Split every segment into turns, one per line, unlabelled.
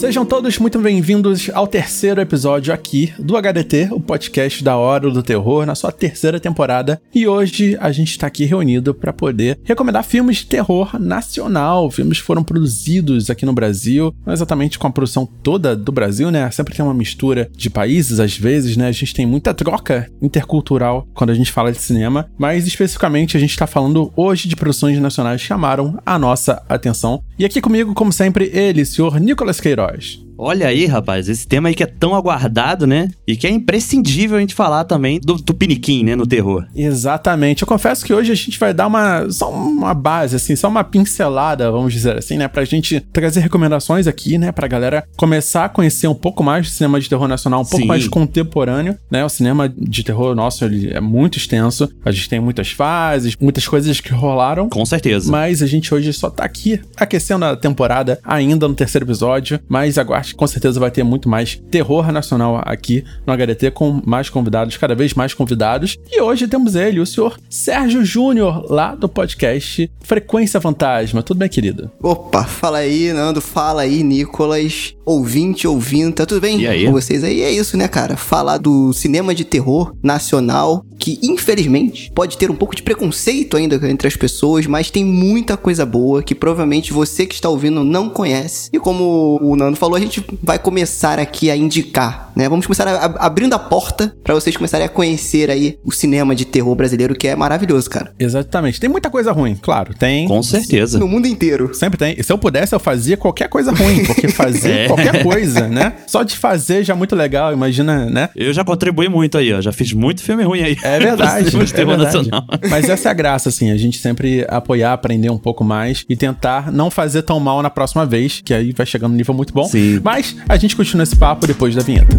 Sejam todos muito bem-vindos ao terceiro episódio aqui do HDT, o podcast da Hora do Terror, na sua terceira temporada. E hoje a gente está aqui reunido para poder recomendar filmes de terror nacional, filmes que foram produzidos aqui no Brasil, não exatamente com a produção toda do Brasil, né? Sempre tem uma mistura de países, às vezes, né? A gente tem muita troca intercultural quando a gente fala de cinema, mas especificamente a gente está falando hoje de produções nacionais que chamaram a nossa atenção. E aqui comigo, como sempre, ele, senhor Nicolas Queiroz.
Olha aí, rapaz, esse tema aí que é tão aguardado, né? E que é imprescindível a gente falar também do Tupiniquim, né, no terror.
Exatamente. Eu confesso que hoje a gente vai dar uma só uma base assim, só uma pincelada, vamos dizer assim, né, pra gente trazer recomendações aqui, né, pra galera começar a conhecer um pouco mais do cinema de terror nacional, um pouco
Sim.
mais contemporâneo, né? O cinema de terror nosso, ele é muito extenso. A gente tem muitas fases, muitas coisas que rolaram.
Com certeza.
Mas a gente hoje só tá aqui aquecendo a temporada, ainda no terceiro episódio. Mas aguarde, com certeza vai ter muito mais terror nacional aqui no HDT, com mais convidados, cada vez mais convidados. E hoje temos ele, o senhor Sérgio Júnior, lá do podcast Frequência Fantasma. Tudo bem, querido?
Opa, fala aí, Nando, fala aí, Nicolas, ouvinte, ouvinta, tudo bem
E aí?
com vocês aí? É isso, né, cara? Falar do cinema de terror nacional, que infelizmente pode ter um pouco de preconceito ainda entre as pessoas, mas tem muita coisa boa que provavelmente você que está ouvindo não conhece. E como o Nando falou, a gente vai começar aqui a indicar, né? Vamos começar a- a- abrindo a porta para vocês começarem a conhecer aí o cinema de terror brasileiro, que é maravilhoso, cara.
Exatamente. Tem muita coisa ruim, claro, tem.
Com certeza.
No mundo inteiro.
Sempre tem. E se eu pudesse, eu fazia qualquer coisa ruim, porque fazer
É.
qualquer coisa, né? Só de fazer já é muito legal, imagina, né?
Eu já contribuí muito aí, ó. Já fiz muito filme ruim aí.
É verdade, é verdade. Mas essa é a graça, assim, a gente sempre apoiar, aprender um pouco mais e tentar não fazer tão mal na próxima vez, que aí vai chegando um nível muito bom.
Sim.
Mas a gente continua esse papo depois da vinheta.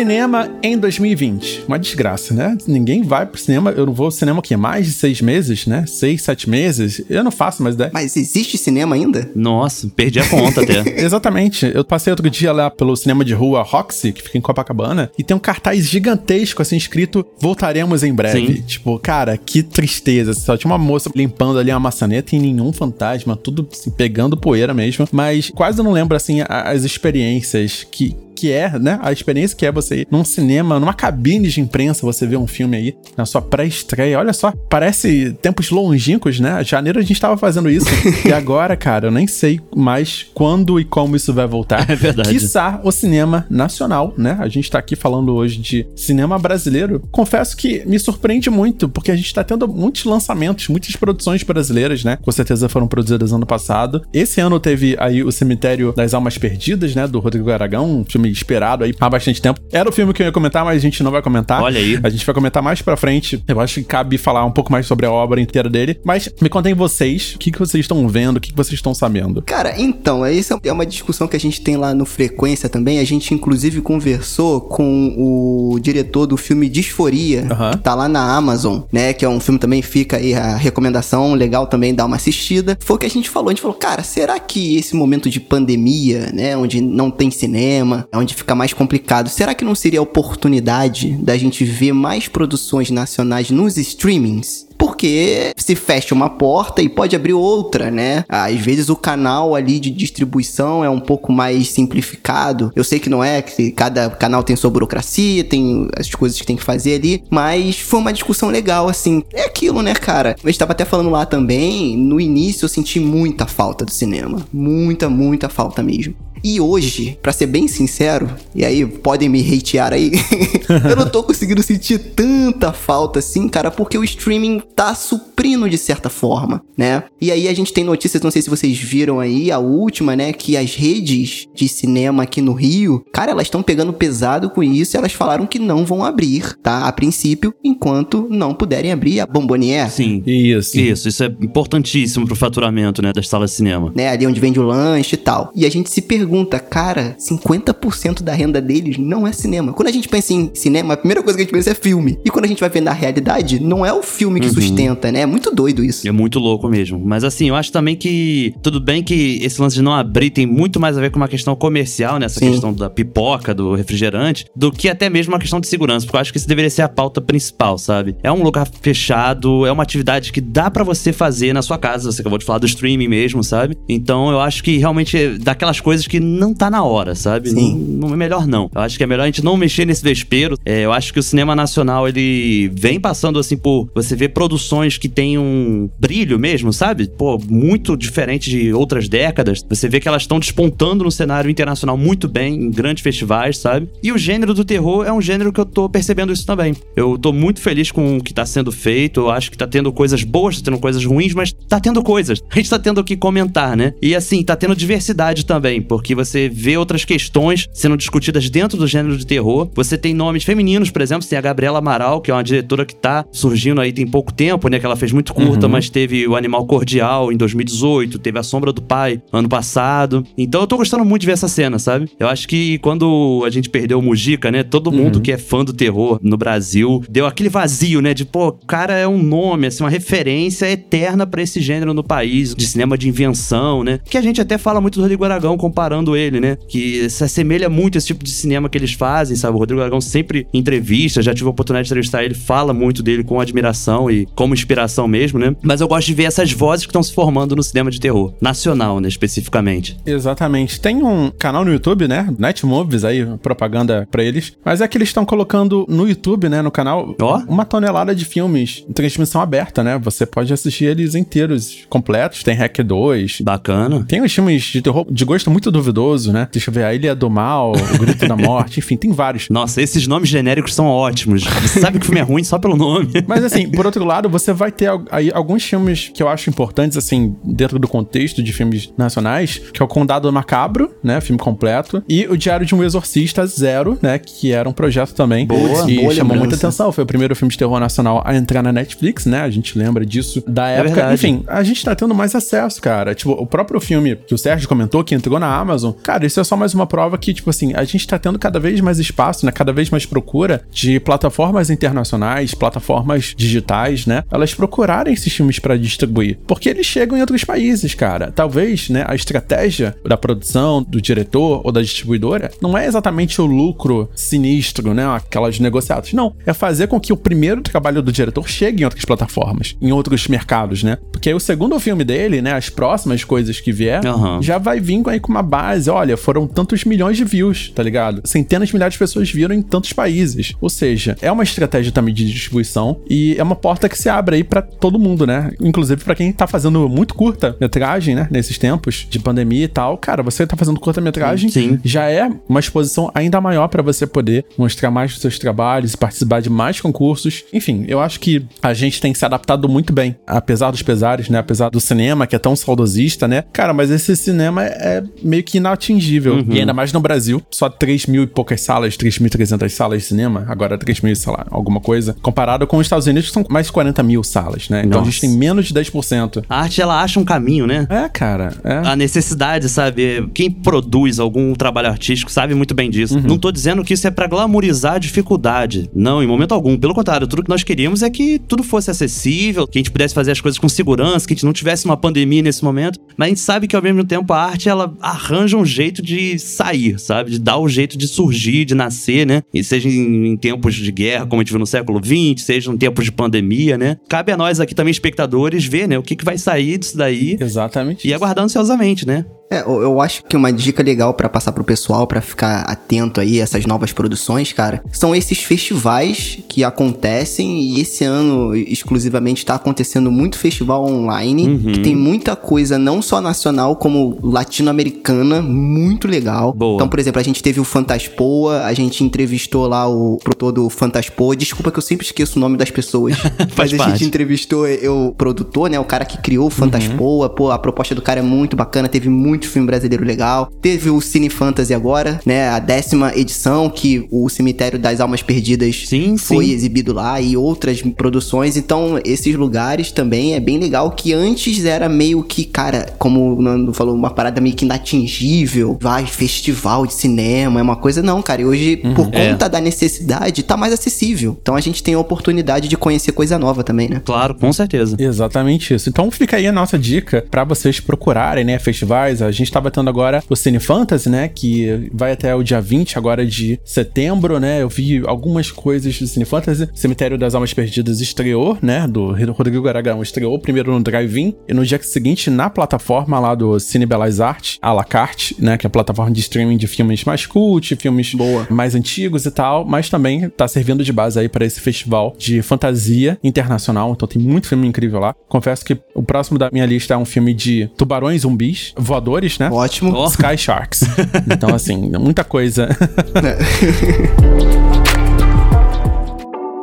Cinema em 2020. Uma desgraça, né? Ninguém vai pro cinema. Eu não vou ao cinema aqui mais de seis meses, né? Seis, sete meses. Eu não faço mais ideia.
Mas existe cinema ainda?
Nossa, perdi a conta até.
Exatamente. Eu passei outro dia lá pelo cinema de rua Roxy, que fica em Copacabana, e tem um cartaz gigantesco, assim, escrito Voltaremos em breve.
Sim.
Tipo, cara, que tristeza. Só tinha uma moça limpando ali uma maçaneta e nenhum fantasma, tudo assim, pegando poeira mesmo. Mas quase não lembro, assim, a- as experiências que. Que é, né? A experiência que é você ir num cinema, numa cabine de imprensa, você ver um filme aí na sua pré-estreia. Olha só, parece tempos longínquos, né? Janeiro a gente tava fazendo isso. e agora, cara, eu nem sei mais quando e como isso vai voltar.
É verdade.
Quiçá o cinema nacional, né? A gente tá aqui falando hoje de cinema brasileiro. Confesso que me surpreende muito, porque a gente tá tendo muitos lançamentos, muitas produções brasileiras, né? Com certeza foram produzidas ano passado. Esse ano teve aí o Cemitério das Almas Perdidas, né? Do Rodrigo Aragão, um filme esperado aí há bastante tempo. Era o filme que eu ia comentar, mas a gente não vai comentar.
Olha aí.
A gente vai comentar mais pra frente. Eu acho que cabe falar um pouco mais sobre a obra inteira dele. Mas me contem vocês, o que, que vocês estão vendo, o que, que vocês estão sabendo.
Cara, então, essa é uma discussão que a gente tem lá no Frequência também. A gente, inclusive, conversou com o diretor do filme Disforia,
Aham.
que tá lá na Amazon, né? Que é um filme também, fica aí a recomendação, legal também dar uma assistida. Foi o que a gente falou. A gente falou, cara, será que esse momento de pandemia, né? Onde não tem cinema, onde fica mais complicado, será que não seria a oportunidade da gente ver mais produções nacionais nos streamings? Porque se fecha uma porta e pode abrir outra, né? Às vezes o canal ali de distribuição é um pouco mais simplificado. Eu sei que não é, que cada canal tem sua burocracia, tem as coisas que tem que fazer ali, mas foi uma discussão legal, assim. É aquilo, né, cara? Eu estava até falando lá também, no início eu senti muita falta do cinema. Muita, muita falta mesmo. E hoje, pra ser bem sincero, e aí podem me hatear aí, eu não tô conseguindo sentir tanta falta assim, cara, porque o streaming tá suprindo de certa forma, né? E aí a gente tem notícias, não sei se vocês viram aí, a última, né, que as redes de cinema aqui no Rio, cara, elas estão pegando pesado com isso e elas falaram que não vão abrir, tá? A princípio, enquanto não puderem abrir a Bombonier.
Sim.
Isso.
Isso, isso é importantíssimo pro faturamento, né, das salas de cinema.
né, ali onde vende o lanche e tal. E a gente se pergunta pergunta, cara, 50% da renda deles não é cinema. Quando a gente pensa em cinema, a primeira coisa que a gente pensa é filme. E quando a gente vai ver na realidade, não é o filme que uhum. sustenta, né? É muito doido isso.
É muito louco mesmo. Mas assim, eu acho também que tudo bem que esse lance de não abrir tem muito mais a ver com uma questão comercial, nessa né? questão da pipoca, do refrigerante, do que até mesmo uma questão de segurança, porque eu acho que isso deveria ser a pauta principal, sabe? É um lugar fechado, é uma atividade que dá para você fazer na sua casa, você acabou de falar do streaming mesmo, sabe? Então eu acho que realmente é daquelas coisas que não tá na hora, sabe? Sim. Não, não é melhor não. Eu acho que é melhor a gente não mexer nesse vespeiro. É, eu acho que o cinema nacional, ele vem passando assim por você ver produções que tem um brilho mesmo, sabe? Pô, muito diferente de outras décadas. Você vê que elas estão despontando no cenário internacional muito bem, em grandes festivais, sabe? E o gênero do terror é um gênero que eu tô percebendo isso também. Eu tô muito feliz com o que tá sendo feito. Eu acho que tá tendo coisas boas, tá tendo coisas ruins, mas tá tendo coisas. A gente tá tendo o que comentar, né? E assim, tá tendo diversidade também, porque você vê outras questões sendo discutidas dentro do gênero de terror. Você tem nomes femininos, por exemplo, tem a Gabriela Amaral, que é uma diretora que tá surgindo aí tem pouco tempo, né? Que ela fez muito curta, uhum. mas teve o Animal Cordial em 2018, teve A Sombra do Pai ano passado. Então eu tô gostando muito de ver essa cena, sabe? Eu acho que quando a gente perdeu o Mujica, né? Todo mundo uhum. que é fã do terror no Brasil deu aquele vazio, né? De, pô, o cara é um nome, assim, uma referência eterna para esse gênero no país, de cinema de invenção, né? Que a gente até fala muito do Rodrigo Aragão comparando ele, né? Que se assemelha muito a esse tipo de cinema que eles fazem, sabe? O Rodrigo Aragão sempre entrevista, já tive a oportunidade de entrevistar ele, fala muito dele com admiração e como inspiração mesmo, né? Mas eu gosto de ver essas vozes que estão se formando no cinema de terror, nacional, né, especificamente.
Exatamente. Tem um canal no YouTube, né? Night Movies aí, propaganda para eles, mas é que eles estão colocando no YouTube, né, no canal, oh? uma tonelada de filmes em transmissão aberta, né? Você pode assistir eles inteiros, completos, tem Hack 2.
Bacana.
Tem os filmes de terror de gosto muito duvidoso, né? Deixa eu ver, A Ilha do Mal, O Grito da Morte, enfim, tem vários.
Nossa, esses nomes genéricos são ótimos. Você sabe que o filme é ruim só pelo nome.
Mas assim, por outro lado, você vai ter aí alguns filmes que eu acho importantes, assim, dentro do contexto de filmes nacionais, que é o Condado Macabro, né? Filme completo. E o Diário de um Exorcista Zero, né? Que era um projeto também.
Boa,
e
boa
chamou muita atenção. Foi o primeiro filme de terror nacional a entrar na Netflix, né? A gente lembra disso da é época. É Enfim, a gente tá tendo mais acesso, cara. Tipo, o próprio filme que o Sérgio comentou, que entrou na Amazon, cara, isso é só mais uma prova que, tipo assim, a gente tá tendo cada vez mais espaço, né? Cada vez mais procura de plataformas internacionais, plataformas digitais, né? Elas procurarem esses filmes para distribuir. Porque eles chegam em outros países, cara. Talvez, né, a estratégia da produção, do diretor ou da distribuidora não é exatamente o lucro sinistro, né? Aquelas negociadas. Não. É fazer com que o primeiro trabalho do diretor chegue em outras plataformas, em outros mercados, né? Porque aí o segundo filme dele, né? As próximas coisas que vier, uhum. já vai vir aí com uma base. Olha, foram tantos milhões de views, tá ligado? Centenas de milhares de pessoas viram em tantos países. Ou seja, é uma estratégia também de distribuição e é uma porta que se abre aí para todo mundo, né? Inclusive para quem tá fazendo muito curta-metragem, né? Nesses tempos de pandemia e tal. Cara, você tá fazendo curta-metragem, já é uma exposição ainda maior para você poder mostrar mais dos seus trabalhos e participar de mais concursos. Enfim, eu acho que a gente tem se adaptado muito bem, apesar dos pesares, né? Apesar do cinema que é tão saudosista, né? Cara, mas esse cinema é meio que inatingível. Uhum. E ainda mais no Brasil, só 3 mil e poucas salas, 3.300 salas de cinema, agora 3 mil, sei lá, alguma coisa, comparado com os Estados Unidos, que são mais de 40 mil salas, né? Então Nossa. a gente tem menos de 10%.
A arte, ela acha um caminho, né?
É, cara. É.
A necessidade, sabe? Quem produz algum trabalho artístico sabe muito bem disso. Uhum. Não tô dizendo que isso é para glamorizar a dificuldade. Não, em momento algum. Pelo contrário, tudo que nós queríamos é que tudo fosse acessível, que a gente pudesse fazer as coisas com segurança, que a gente não tivesse uma pandemia nesse momento. Mas a gente sabe que ao mesmo tempo a arte, ela arranja um jeito de sair, sabe? De dar o um jeito de surgir, de nascer, né? E seja em, em tempos de guerra, como a gente viu no século XX, seja em tempos de pandemia, né? Cabe a nós aqui também, espectadores, ver, né? O que, que vai sair disso daí.
Exatamente.
E aguardar ansiosamente, né?
É, eu acho que uma dica legal para passar pro pessoal para ficar atento aí a essas novas produções, cara, são esses festivais que acontecem e esse ano exclusivamente está acontecendo muito festival online, uhum. que tem muita coisa não só nacional como latino-americana, muito legal. Boa. Então, por exemplo, a gente teve o Fantaspoa, a gente entrevistou lá o produtor do Fantaspoa. Desculpa que eu sempre esqueço o nome das pessoas. mas a gente entrevistou o produtor, né, o cara que criou o Fantaspoa. Uhum. Pô, a proposta do cara é muito bacana, teve muito muito filme brasileiro legal. Teve o Cine Fantasy agora, né? A décima edição, que o Cemitério das Almas Perdidas
Sim,
foi
sim.
exibido lá e outras produções. Então, esses lugares também é bem legal. Que antes era meio que, cara, como o Nando falou, uma parada meio que inatingível. Vai, festival de cinema, é uma coisa. Não, cara. E hoje, por
é.
conta da necessidade, tá mais acessível. Então a gente tem a oportunidade de conhecer coisa nova também, né?
Claro, com certeza.
Exatamente isso. Então fica aí a nossa dica pra vocês procurarem, né, festivais. A gente tá batendo agora o Cine Fantasy, né, que vai até o dia 20 agora de setembro, né? Eu vi algumas coisas do Cine Fantasy. Cemitério das Almas Perdidas estreou, né, do Rodrigo Aragão estreou primeiro no Drive-In e no dia seguinte na plataforma lá do Cine Belas Artes, à la carte, né, que é a plataforma de streaming de filmes mais cult, filmes
Boa.
mais antigos e tal, mas também tá servindo de base aí pra esse festival de fantasia internacional. Então tem muito filme incrível lá. Confesso que o próximo da minha lista é um filme de tubarões zumbis, voadores, né?
Ótimo.
Ó.
Sky Sharks. Então, assim, muita coisa.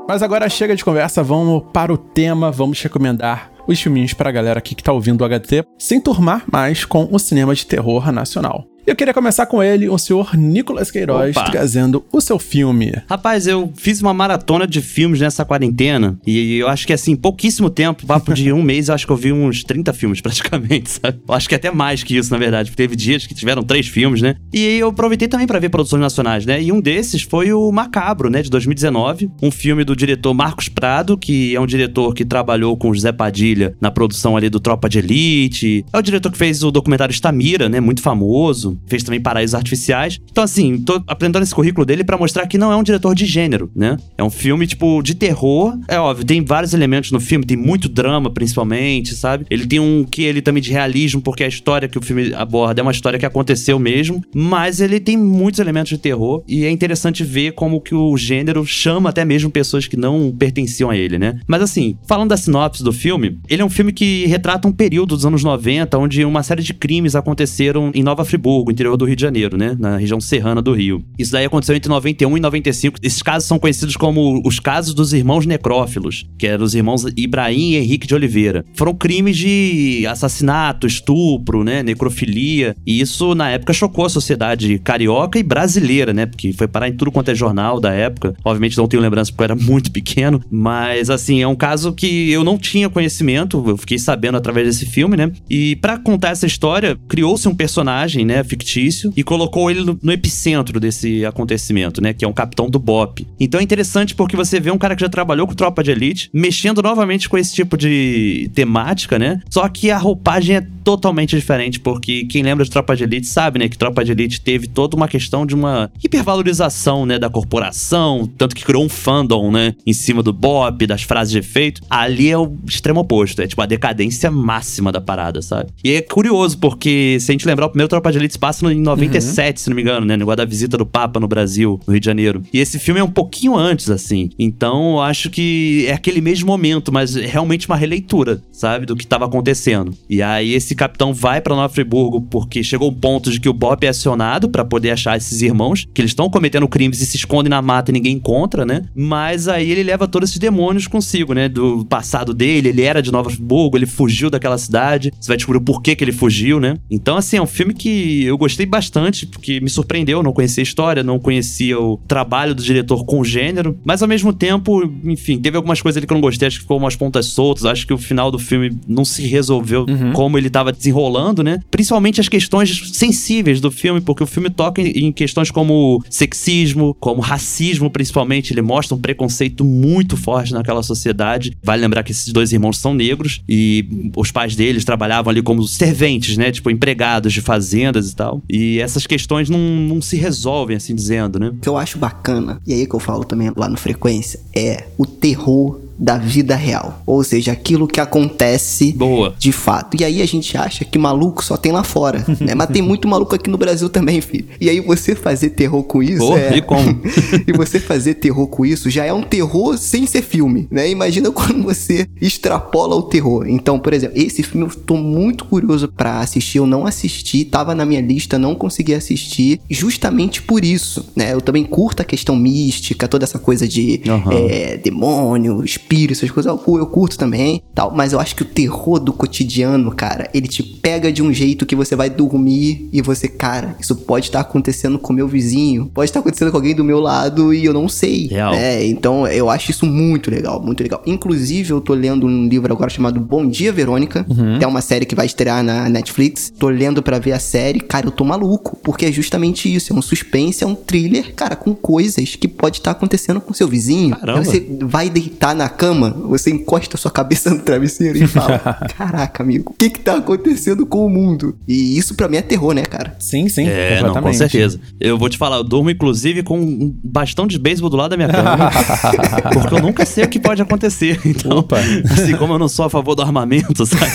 Mas agora chega de conversa, vamos para o tema, vamos recomendar os filminhos pra galera aqui que tá ouvindo o HT, sem turmar mais com o cinema de terror nacional. Eu queria começar com ele, o senhor Nicolas Queiroz,
Opa.
trazendo o seu filme.
Rapaz, eu fiz uma maratona de filmes nessa quarentena e eu acho que assim, pouquíssimo tempo, papo de um mês, eu acho que eu vi uns 30 filmes praticamente, sabe? Eu acho que até mais que isso, na verdade, porque teve dias que tiveram três filmes, né? E eu aproveitei também pra ver produções nacionais, né? E um desses foi o Macabro, né, de 2019, um filme do diretor Marcos Prado, que é um diretor que trabalhou com o José Padilha na produção ali do Tropa de Elite. É o diretor que fez o documentário Estamira, né, muito famoso, fez também Paraísos Artificiais. Então assim, tô apresentando esse currículo dele pra mostrar que não é um diretor de gênero, né? É um filme tipo de terror. É óbvio, tem vários elementos no filme, tem muito drama principalmente, sabe? Ele tem um que ele também de realismo, porque a história que o filme aborda é uma história que aconteceu mesmo, mas ele tem muitos elementos de terror e é interessante ver como que o gênero chama até mesmo pessoas que não pertenciam a ele, né? Mas assim, falando da sinopse do filme, ele é um filme que retrata um período dos anos 90 onde uma série de crimes aconteceram em Nova Friburgo, interior do Rio de Janeiro, né? Na região serrana do Rio. Isso daí aconteceu entre 91 e 95. Esses casos são conhecidos como os casos dos irmãos necrófilos, que eram os irmãos Ibrahim e Henrique de Oliveira. Foram crimes de assassinato, estupro, né? Necrofilia. E isso, na época, chocou a sociedade carioca e brasileira, né? Porque foi parar em tudo quanto é jornal da época. Obviamente não tenho lembrança porque eu era muito pequeno, mas assim, é um caso que eu não tinha conhecimento, eu fiquei sabendo através desse filme, né? E pra contar essa história, criou-se um personagem, né, fictício e colocou ele no, no epicentro desse acontecimento, né, que é um capitão do BOP. Então é interessante porque você vê um cara que já trabalhou com tropa de elite, mexendo novamente com esse tipo de temática, né? Só que a roupagem é totalmente diferente, porque quem lembra de Tropa de Elite sabe, né, que Tropa de Elite teve toda uma questão de uma hipervalorização, né, da corporação, tanto que criou um fandom, né, em cima do Bop, das frases de efeito. Ali é o extremo oposto, é tipo a decadência máxima da parada, sabe? E é curioso, porque se a gente lembrar, o primeiro Tropa de Elite passa em 97, se não me engano, né, no negócio da visita do Papa no Brasil, no Rio de Janeiro. E esse filme é um pouquinho antes, assim. Então, eu acho que é aquele mesmo momento, mas é realmente uma releitura, sabe, do que tava acontecendo. E aí esse capitão vai pra Nova Friburgo porque chegou o ponto de que o Bop é acionado pra poder achar esses irmãos, que eles estão cometendo crimes e se escondem na mata e ninguém encontra, né? Mas aí ele leva todos esses demônios consigo, né? Do passado dele, ele era de Nova Friburgo, ele fugiu daquela cidade. Você vai descobrir o porquê que ele fugiu, né? Então, assim, é um filme que eu gostei bastante, porque me surpreendeu, eu não conhecia a história, não conhecia o trabalho do diretor com o gênero, mas ao mesmo tempo, enfim, teve algumas coisas ali que eu não gostei, acho que ficou umas pontas soltas, acho que o final do filme não se resolveu como ele tava desenrolando, né? Principalmente as questões sensíveis do filme, porque o filme toca em em questões como sexismo, como racismo, principalmente. Ele mostra um preconceito muito forte naquela sociedade. Vale lembrar que esses dois irmãos são negros e os pais deles trabalhavam ali como serventes, né? Tipo, empregados de fazendas e tal. E essas questões não, não se resolvem, assim dizendo, né?
O que eu acho bacana, e aí que eu falo também lá no Frequência, é o terror da vida real. Ou seja, aquilo que acontece
Boa.
de fato. E aí a gente acha que maluco só tem lá fora, né? Mas tem muito maluco aqui no Brasil também, filho. E aí você fazer terror com isso
Pô,
é...
e como?
e você fazer terror com isso já é um terror sem ser filme, né? Imagina quando você extrapola o terror. Então, por exemplo, esse filme eu tô muito curioso pra assistir. Eu não assisti, tava na minha lista, não consegui assistir, justamente por isso, né? Eu também curto a questão mística, toda essa coisa de
Aham.
é, demônio, espírito espírito, essas coisas, eu, eu curto também, tal. Mas eu acho que o terror do cotidiano, cara, ele te pega de um jeito que você vai dormir e você, cara, isso pode estar acontecendo com meu vizinho, pode estar acontecendo com alguém do meu lado e eu não sei.
Real.
É, então eu acho isso muito legal, muito legal. Inclusive, eu tô lendo um livro agora chamado Bom Dia Verônica, que é uma série que vai estrear na Netflix. Tô lendo pra ver a série, cara, eu tô maluco, porque é justamente isso, é um suspense, é um thriller, cara, com coisas que pode estar acontecendo com seu vizinho.
Caramba.
Aí Você vai deitar na cama, você encosta sua cabeça no travesseiro e fala: Caraca, amigo, o que que tá acontecendo com o mundo? E isso pra mim é terror, né, cara?
Sim, sim.
É, não, com certeza. Eu vou te falar, eu durmo inclusive com um bastão de beisebol do lado da minha cama. porque eu nunca sei o que pode acontecer. Então,
Opa.
assim, como eu não sou a favor do armamento, sabe?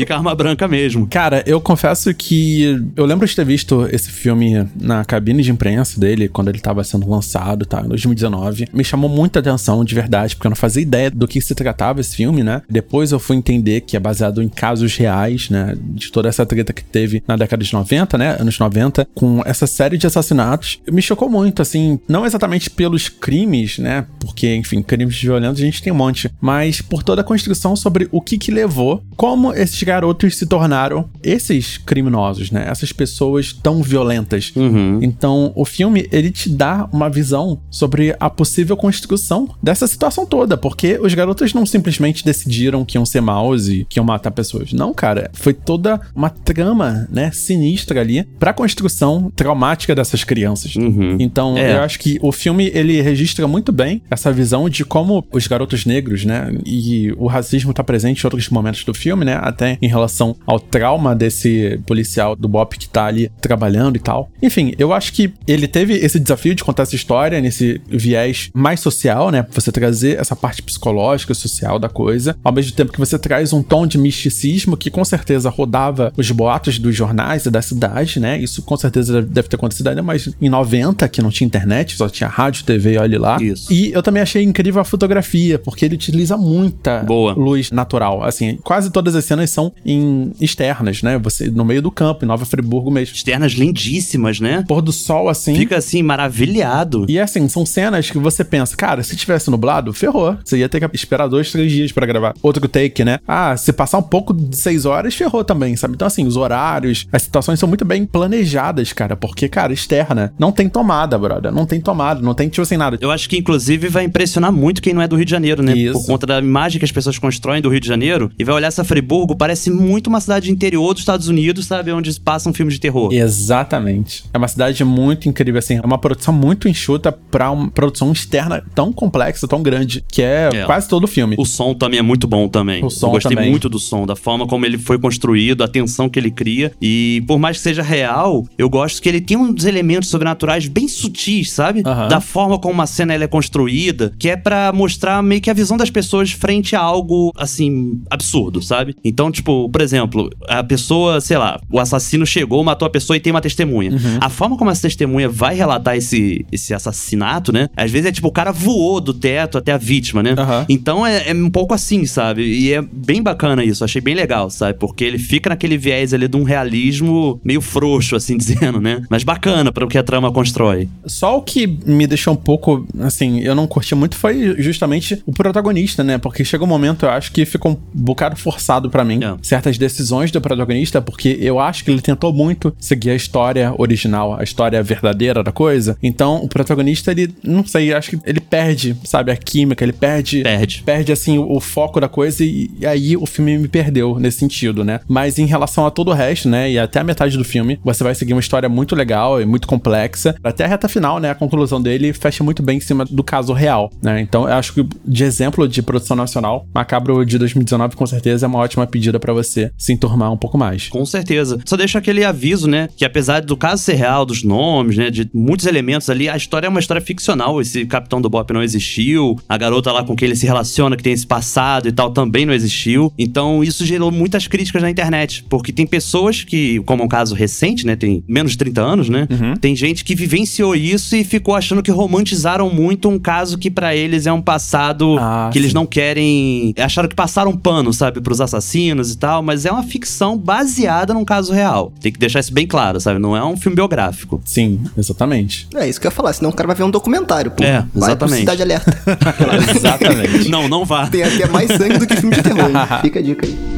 Fica arma branca mesmo.
Cara, eu confesso que eu lembro de ter visto esse filme na cabine de imprensa dele, quando ele tava sendo lançado, tá? Em 2019. Me chamou muita atenção, de verdade, porque eu não fazia ideia do que se tratava esse filme, né? Depois eu fui entender que é baseado em casos reais, né? De toda essa treta que teve na década de 90, né? Anos 90, com essa série de assassinatos. Me chocou muito, assim, não exatamente pelos crimes, né? Porque, enfim, crimes violentos a gente tem um monte, mas por toda a construção sobre o que que levou, como esses garotos se tornaram esses criminosos, né? Essas pessoas tão violentas.
Uhum.
Então, o filme, ele te dá uma visão sobre a possível construção dessa situação toda, porque os garotos não simplesmente decidiram que iam ser maus e que iam matar pessoas. Não, cara, foi toda uma trama, né, sinistra ali pra construção traumática dessas crianças.
Uhum.
Então,
É.
eu acho que o filme ele registra muito bem essa visão de como os garotos negros, né, e o racismo tá presente em outros momentos do filme, né, até em relação ao trauma desse policial do Bop que tá ali trabalhando e tal. Enfim, eu acho que ele teve esse desafio de contar essa história nesse viés mais social, né, você trazer essa parte psicológica, social da coisa, ao mesmo tempo que você traz um tom de misticismo que com certeza rodava os boatos dos jornais e da cidade, né? Isso com certeza deve ter acontecido ainda mais em 90, que não tinha internet, só tinha rádio, TV, olhe lá.
Isso.
E eu também achei incrível a fotografia, porque ele utiliza muita
Boa.
luz natural. Assim, quase todas as cenas são em externas, né? Você no meio do campo, em Nova Friburgo mesmo.
Externas lindíssimas, né?
Pôr do sol assim.
Fica assim, maravilhado.
E assim, são cenas que você pensa, cara, se tivesse nublado, ferrou. Você ia ter que esperar dois, três dias pra gravar. Outro take, né? Ah, se passar um pouco de seis horas, ferrou também, sabe? Então, assim, os horários, as situações são muito bem planejadas, cara. Porque, cara, externa, não tem tomada, brother. Não tem tomada, não tem, tipo assim, nada.
Eu acho que, inclusive, vai impressionar muito quem não é do Rio de Janeiro, né?
Isso.
Por conta da imagem que as pessoas constroem do Rio de Janeiro. E vai olhar essa Friburgo, parece muito uma cidade interior dos Estados Unidos, sabe? Onde passa um filme de terror.
Exatamente. É uma cidade muito incrível, assim. É uma produção muito enxuta pra uma produção externa tão complexa, tão grande, que é,
É.
quase todo o filme.
O som também é muito bom também.
O som
Eu gostei
também.
muito do som, da forma como ele foi construído, a tensão que ele cria. E por mais que seja real, eu gosto que ele tem uns elementos sobrenaturais bem sutis, sabe?
Aham.
Da forma como uma cena ela é construída, que é pra mostrar meio que a visão das pessoas frente a algo, assim, absurdo, sabe? Então, tipo, por exemplo, a pessoa, sei lá, o assassino chegou, matou a pessoa e tem uma testemunha.
Uhum.
A forma como essa testemunha vai relatar esse, esse assassinato, né? Às vezes é tipo, o cara voou do teto até a vítima, né?
Aham.
Então é, é um pouco assim, sabe? E é bem bacana isso, achei bem legal, sabe? Porque ele fica naquele viés ali de um realismo meio frouxo, assim dizendo, né? Mas bacana para o que a trama constrói.
Só o que me deixou um pouco, assim, eu não curti muito foi justamente o protagonista, né? Porque chega um momento, eu acho que ficou um bocado forçado pra mim
É.
certas decisões do protagonista, porque eu acho que ele tentou muito seguir a história original, a história verdadeira da coisa. Então, o protagonista, ele, não sei, acho que ele perde, sabe, a química, ele perde.
Perde.
Perde, assim, o, o foco da coisa e, e aí o filme me perdeu nesse sentido, né? Mas em relação a todo o resto, né? E até a metade do filme, você vai seguir uma história muito legal e muito complexa. Até a reta final, né? A conclusão dele fecha muito bem em cima do caso real, né? Então eu acho que de exemplo de produção nacional, Macabro de 2019 com certeza é uma ótima pedida pra você se enturmar um pouco mais.
Com certeza. Só deixa aquele aviso, né? Que apesar do caso ser real, dos nomes, né? De muitos elementos ali, a história é uma história ficcional. Esse capitão do Bop não existiu. A garota lá com quem ele se relaciona, que tem esse passado e tal, também não existiu. Então isso gerou muitas críticas na internet. Porque tem pessoas que, como é um caso recente, né? Tem menos de 30 anos, né?
Uhum.
Tem gente que vivenciou isso e ficou achando que romantizaram muito um caso que pra eles é um passado
Ah,
que eles
sim.
não querem. Acharam que passaram pano, sabe, pros assassinos e tal, mas é uma ficção baseada num caso real. Tem que deixar isso bem claro, sabe? Não é um filme biográfico.
Sim, exatamente.
É isso que eu ia falar, senão o cara vai ver um documentário, pô.
É,
Vai pro
exatamente.
Cidade Alerta.
exatamente.
Não, não vá.
Tem até mais sangue do que filme de terror. Fica a dica aí.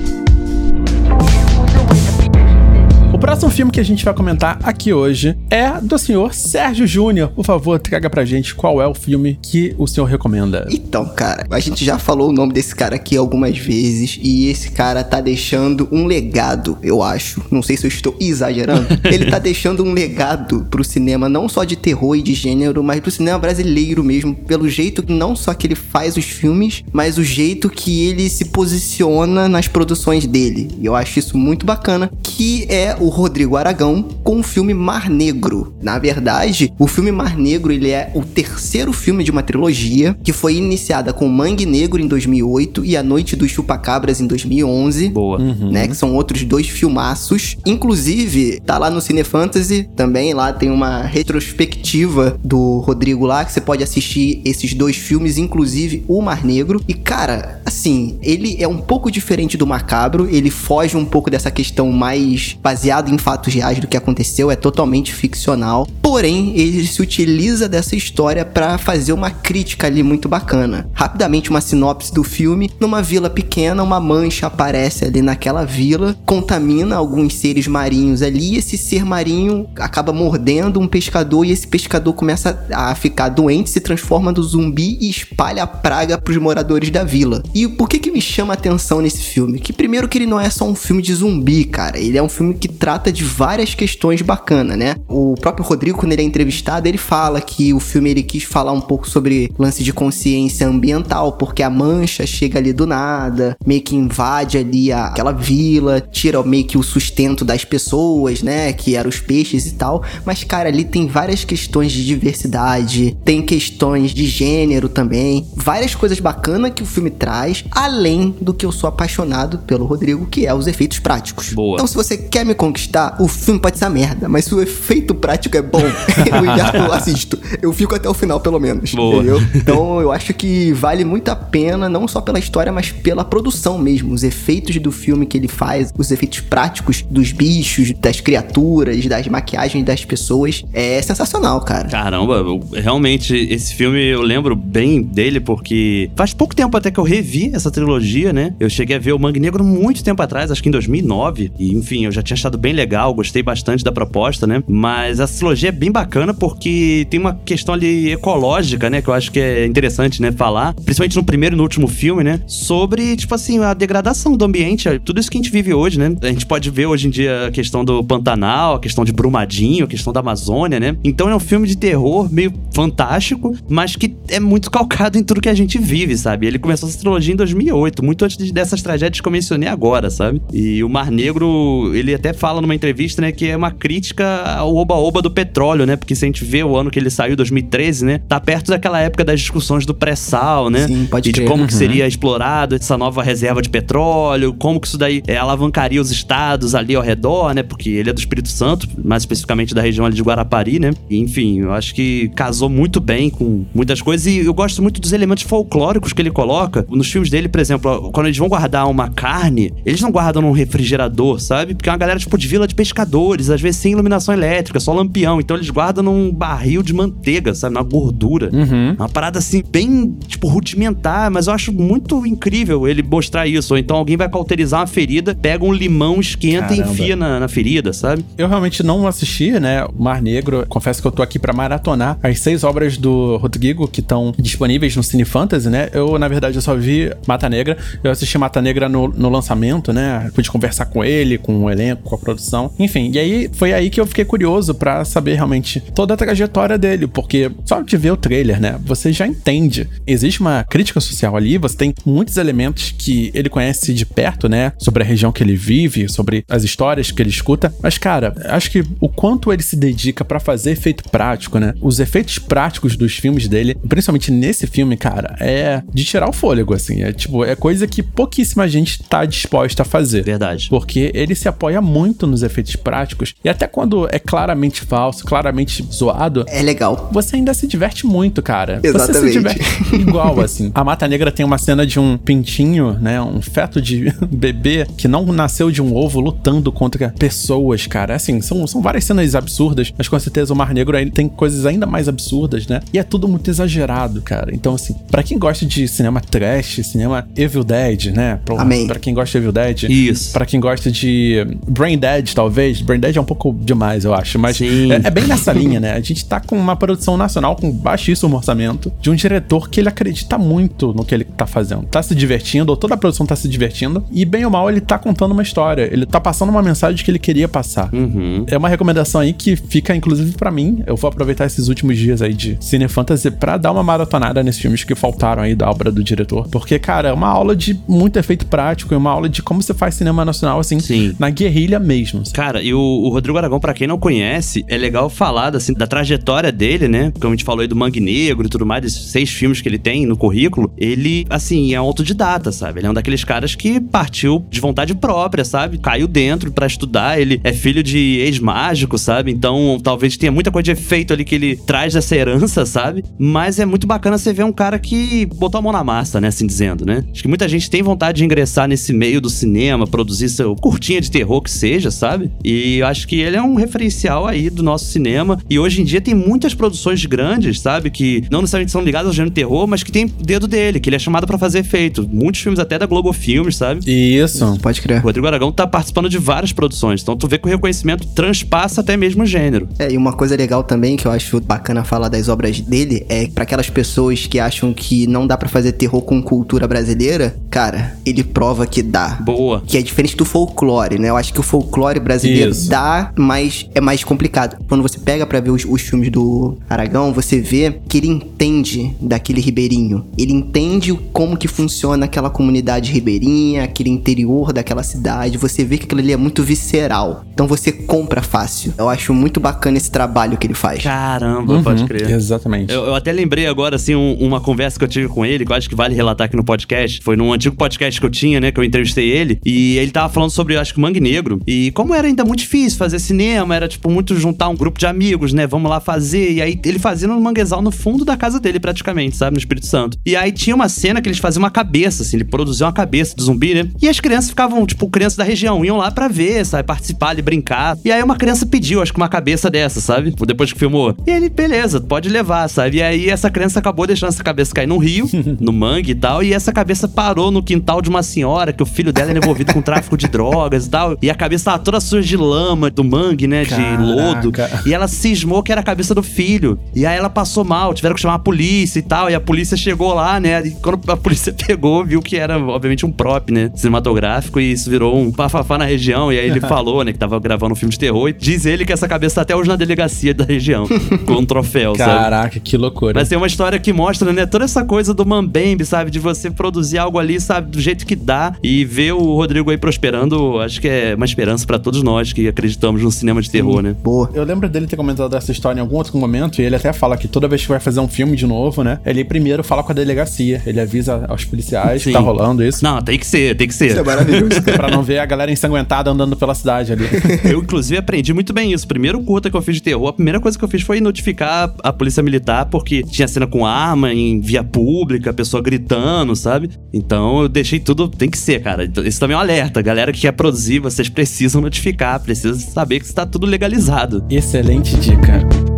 Próximo filme que a gente vai comentar aqui hoje é do senhor Sérgio Júnior. Por favor, traga pra gente qual é o filme que o senhor recomenda.
Então, cara, a gente já falou o nome desse cara aqui algumas vezes e esse cara tá deixando um legado, eu acho. Não sei se eu estou exagerando. Ele tá deixando um legado pro cinema, não só de terror e de gênero, mas pro cinema brasileiro mesmo, pelo jeito que não só que ele faz os filmes, mas o jeito que ele se posiciona nas produções dele. E eu acho isso muito bacana, que é o Rodrigo Aragão com o filme Mar Negro. Na verdade, o filme Mar Negro ele é o terceiro filme de uma trilogia que foi iniciada com Mangue Negro em 2008 e A Noite dos Chupacabras em 2011
Boa.
né? Que são outros dois filmaços. Inclusive, tá lá no Cine Fantasy também. Lá tem uma retrospectiva do Rodrigo lá, que você pode assistir esses dois filmes, inclusive o Mar Negro. E, cara, assim, ele é um pouco diferente do Macabro. Ele foge um pouco dessa questão mais baseada em fatos reais do que aconteceu. É totalmente ficcional. Porém, ele se utiliza dessa história pra fazer uma crítica ali muito bacana. Rapidamente, uma sinopse do filme. Numa vila pequena, uma mancha aparece ali naquela vila, contamina alguns seres marinhos ali. E esse ser marinho acaba mordendo um pescador e esse pescador começa a ficar doente, se transforma no zumbi e espalha a praga pros moradores da vila. E por que que me chama a atenção nesse filme? Que primeiro que ele não é só um filme de zumbi, cara. Ele é um filme que trata de várias questões bacanas, né? O próprio Rodrigo, quando ele é entrevistado, ele fala que o filme ele quis falar um pouco sobre lance de consciência ambiental, porque a mancha chega ali do nada, meio que invade ali a- aquela vila, tira meio que o sustento das pessoas, né? Que eram os peixes e tal. Mas, cara, ali tem várias questões de diversidade, tem questões de gênero também, várias coisas bacanas que o filme traz, além do que eu sou apaixonado pelo Rodrigo, que é os efeitos práticos.
Boa.
Então, se você quer me conquistar, o filme pode ser merda, mas se o efeito prático é bom, eu já eu assisto. Eu fico até o final, pelo menos.
Boa.
Entendeu? Então, eu acho que vale muito a pena, não só pela história, mas pela produção mesmo. Os efeitos do filme que ele faz, os efeitos práticos dos bichos, das criaturas, das maquiagens das pessoas. É sensacional, cara.
Caramba, realmente, esse filme eu lembro bem dele porque faz pouco tempo até que eu revi essa trilogia, né? Eu cheguei a ver o Mangue Negro muito tempo atrás, acho que em 2009. E, enfim, eu já tinha achado bem legal, gostei bastante da proposta, né? Mas essa trilogia é bem bacana porque tem uma questão ali ecológica, né? Que eu acho que é interessante, né? Falar, principalmente no primeiro e no último filme, né? Sobre, tipo assim, a degradação do ambiente, tudo isso que a gente vive hoje, né? A gente pode ver hoje em dia a questão do Pantanal, a questão de Brumadinho, a questão da Amazônia, né? Então é um filme de terror meio fantástico, mas que é muito calcado em tudo que a gente vive, sabe? Ele começou essa trilogia em 2008, muito antes de- dessas tragédias que eu mencionei agora, sabe? E o Mar Negro, ele até fala numa entrevista, né, que é uma crítica ao oba-oba do petróleo, né? Porque se a gente vê o ano que ele saiu, 2013, né? Tá perto daquela época das discussões do pré-sal, né?
Sim, pode
e de
crer.
como que seria explorado essa nova reserva de petróleo, como que isso daí é, alavancaria os estados ali ao redor, né? Porque ele é do Espírito Santo, mais especificamente da região ali de Guarapari, né? E, enfim, eu acho que casou muito bem com muitas coisas e eu gosto muito dos elementos folclóricos que ele coloca. Nos filmes dele, por exemplo, quando eles vão guardar uma carne, eles não guardam num refrigerador, sabe? Porque é uma galera tipo de vila de pescadores, às vezes sem iluminação elétrica, só lampião. Então eles guardam num barril de manteiga, sabe? Na gordura.
Uhum.
Uma parada assim, bem, tipo, rudimentar, mas eu acho muito incrível ele mostrar isso. Ou então alguém vai cauterizar uma ferida, pega um limão, esquenta
Caramba.
e enfia na, na ferida, sabe?
Eu realmente não assisti, né? Mar Negro. Confesso que eu tô aqui pra maratonar as seis obras do Rodrigo que estão disponíveis no Cine Fantasy, né? Eu, na verdade, eu só vi Mata Negra. Eu assisti Mata Negra no, no lançamento, né? Pude conversar com ele, com o elenco, com a produção. Enfim, e aí foi aí que eu fiquei curioso pra saber realmente toda a trajetória dele, porque só de ver o trailer, né? Você já entende. Existe uma crítica social ali, você tem muitos elementos que ele conhece de perto, né? Sobre a região que ele vive, sobre as histórias que ele escuta. Mas, cara, acho que o quanto ele se dedica pra fazer efeito prático, né? Os efeitos práticos dos filmes dele, principalmente nesse filme, cara, é de tirar o fôlego, assim. É tipo, é coisa que pouquíssima gente tá disposta a fazer.
Verdade.
Porque ele se apoia muito nos efeitos práticos. E até quando é claramente falso, claramente zoado,
É legal.
você ainda se diverte muito, cara. Você se
Exatamente.
diverte igual, assim. A Mata Negra tem uma cena de um pintinho, né? Um feto de bebê que não nasceu de um ovo lutando contra pessoas, cara. Assim, são, são várias cenas absurdas, mas com certeza o Mar Negro aí tem coisas ainda mais absurdas, né? E é tudo muito exagerado, cara. Então, assim, pra quem gosta de cinema trash, cinema Evil Dead, né? Pra,
Amém.
pra quem gosta de Evil Dead.
Isso.
Pra quem gosta de Brain Dead, talvez. Brain Dead é um pouco demais, eu acho. Mas é, é bem nessa linha, né? A gente tá com uma produção nacional com baixíssimo orçamento, de um diretor que ele acredita muito no que ele tá fazendo. Tá se divertindo, ou toda a produção tá se divertindo, e bem ou mal ele tá contando uma história. Ele tá passando uma mensagem que ele queria passar.
Uhum.
É uma recomendação aí que fica, inclusive, pra mim. Eu vou aproveitar esses últimos dias aí de Cine Fantasy pra dar uma maratonada nesses filmes que faltaram aí da obra do diretor. Porque, cara, é uma aula de muito efeito prático, é uma aula de como você faz cinema nacional, assim,
Sim.
na guerrilha mesmo.
Cara, e o, o Rodrigo Aragão, pra quem não conhece, é legal falar assim, da trajetória dele, né? Como a gente falou aí do Mangue Negro e tudo mais, desses seis filmes que ele tem no currículo. Ele, assim, é um autodidata, sabe? Ele é um daqueles caras que partiu de vontade própria, sabe? Caiu dentro pra estudar. Ele é filho de ex-mágico, sabe? Então, talvez tenha muita coisa de efeito ali que ele traz dessa herança, sabe? Mas é muito bacana você ver um cara que botou a mão na massa, né? Assim dizendo, né? Acho que muita gente tem vontade de ingressar nesse meio do cinema, produzir seu curtinha de terror que seja, sabe? E eu acho que ele é um referencial aí do nosso cinema. E hoje em dia tem muitas produções grandes, sabe? Que não necessariamente são ligadas ao gênero terror, mas que tem dedo dele, que ele é chamado pra fazer efeito. Muitos filmes até da Globo Filmes, sabe?
Isso.
Pode crer.
O Rodrigo Aragão tá participando de várias produções. Então tu vê que o reconhecimento transpassa até mesmo o gênero.
É, e uma coisa legal também que eu acho bacana falar das obras dele é pra aquelas pessoas que acham que não dá pra fazer terror com cultura brasileira, cara, ele prova que dá.
Boa.
Que é diferente do folclore, né? Eu acho que o folclore brasileiro
Isso.
dá, mas é mais complicado. Quando você pega pra ver os, os filmes do Aragão, você vê que ele entende daquele ribeirinho. Ele entende o- como que funciona aquela comunidade ribeirinha, aquele interior daquela cidade. Você vê que aquilo ali é muito visceral. Então você compra fácil. Eu acho muito bacana esse trabalho que ele faz.
Caramba, pode
Uhum,
crer.
Exatamente.
Eu, eu até lembrei agora, assim, um- uma conversa que eu tive com ele, que eu acho que vale relatar aqui no podcast. Foi num antigo podcast que eu tinha, né? Que eu entrevistei ele. E ele tava falando sobre, eu acho que Mangue Negro. E como era ainda muito difícil fazer cinema, era tipo muito juntar um grupo de amigos, né? Vamos lá fazer. E aí ele fazia no manguezal no fundo da casa dele, praticamente, sabe? No Espírito Santo. E aí tinha uma cena que eles faziam uma cabeça, assim, ele produziu uma cabeça do zumbi, né? E as crianças ficavam, tipo, crianças da região, iam lá pra ver, sabe? Participar ali, brincar. E aí uma criança pediu, acho que uma cabeça dessa, sabe? Depois que filmou. E ele, beleza, pode levar, sabe? E aí essa criança acabou deixando essa cabeça cair no rio, no mangue e tal. E essa cabeça parou no quintal de uma senhora, que o filho dela era envolvido com tráfico de drogas e tal. E a cabeça tava toda suja de lama, do mangue, né? De
Caraca.
lodo. E ela cismou que era a cabeça do filho. E aí ela passou mal, tiveram que chamar a polícia e tal. E a polícia chegou lá, né? E quando a polícia pegou, viu que era, obviamente, um prop, né? Cinematográfico. E isso virou um bafafá na região. E aí ele falou, né? Que tava gravando um filme de terror. E diz ele que essa cabeça tá até hoje na delegacia da região. com um troféu, sabe?
Caraca, que loucura.
Mas tem uma história que mostra, né, toda essa coisa do Mambembe, sabe? De você produzir algo ali, sabe, do jeito que dá. E ver o Rodrigo aí prosperando, acho que é uma esperança pra todos nós que acreditamos no cinema de terror, né?
Boa.
Eu lembro dele ter comentado essa história em algum outro momento, e ele até fala que toda vez que vai fazer um filme de novo, né? Ele primeiro fala com a delegacia. Ele avisa aos policiais que
Sim.
tá rolando isso.
Não, tem que ser, tem que ser.
Isso é maravilhoso.
pra não ver a galera ensanguentada andando pela cidade ali.
Eu, inclusive, aprendi muito bem isso. Primeiro curta que eu fiz de terror, a primeira coisa que eu fiz foi notificar a polícia militar, porque tinha cena com arma em via pública, a pessoa gritando, sabe? Então eu deixei tudo, tem que ser, cara. Então, Isso também é um alerta. Galera que quer produzir, vocês precisam notificar, precisam saber que está tudo legalizado.
Excelente dica.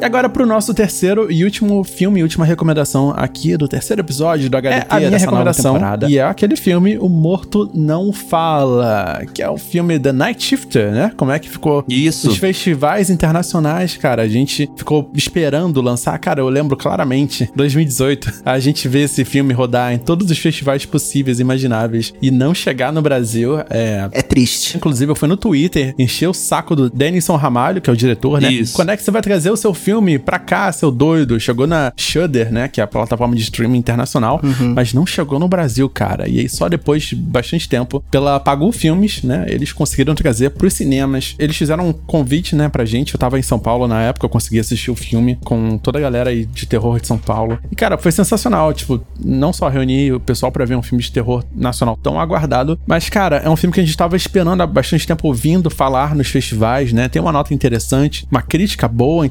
E agora pro nosso terceiro e último filme última recomendação aqui do terceiro episódio do HDT
É a minha
dessa nova
recomendação.
temporada. E é aquele filme O Morto Não Fala, que é o filme The Night Shifter, né? Como é que ficou
Isso.
Os festivais internacionais, cara, a gente ficou esperando lançar. Cara, eu lembro claramente, 2018, a gente vê esse filme rodar em todos os festivais possíveis e imagináveis e não chegar no Brasil é.
É triste.
Inclusive, eu fui no Twitter, encher o saco do Denison Ramalho, que é o diretor, né?
Isso.
Quando é que você vai trazer o seu filme filme pra cá, seu doido. Chegou na Shudder, né? Que é a plataforma de streaming internacional,
Uhum.
mas não chegou no Brasil, cara. E aí, só depois de bastante tempo, pela Pagu Filmes, né? Eles conseguiram trazer pros cinemas. Eles fizeram um convite, né, pra gente. Eu tava em São Paulo na época, eu consegui assistir o filme com toda a galera aí de terror de São Paulo. E, cara, foi sensacional. Tipo, não só reunir o pessoal pra ver um filme de terror nacional tão aguardado, mas, cara, é um filme que a gente tava esperando há bastante tempo ouvindo falar nos festivais, né? Tem uma nota interessante, uma crítica boa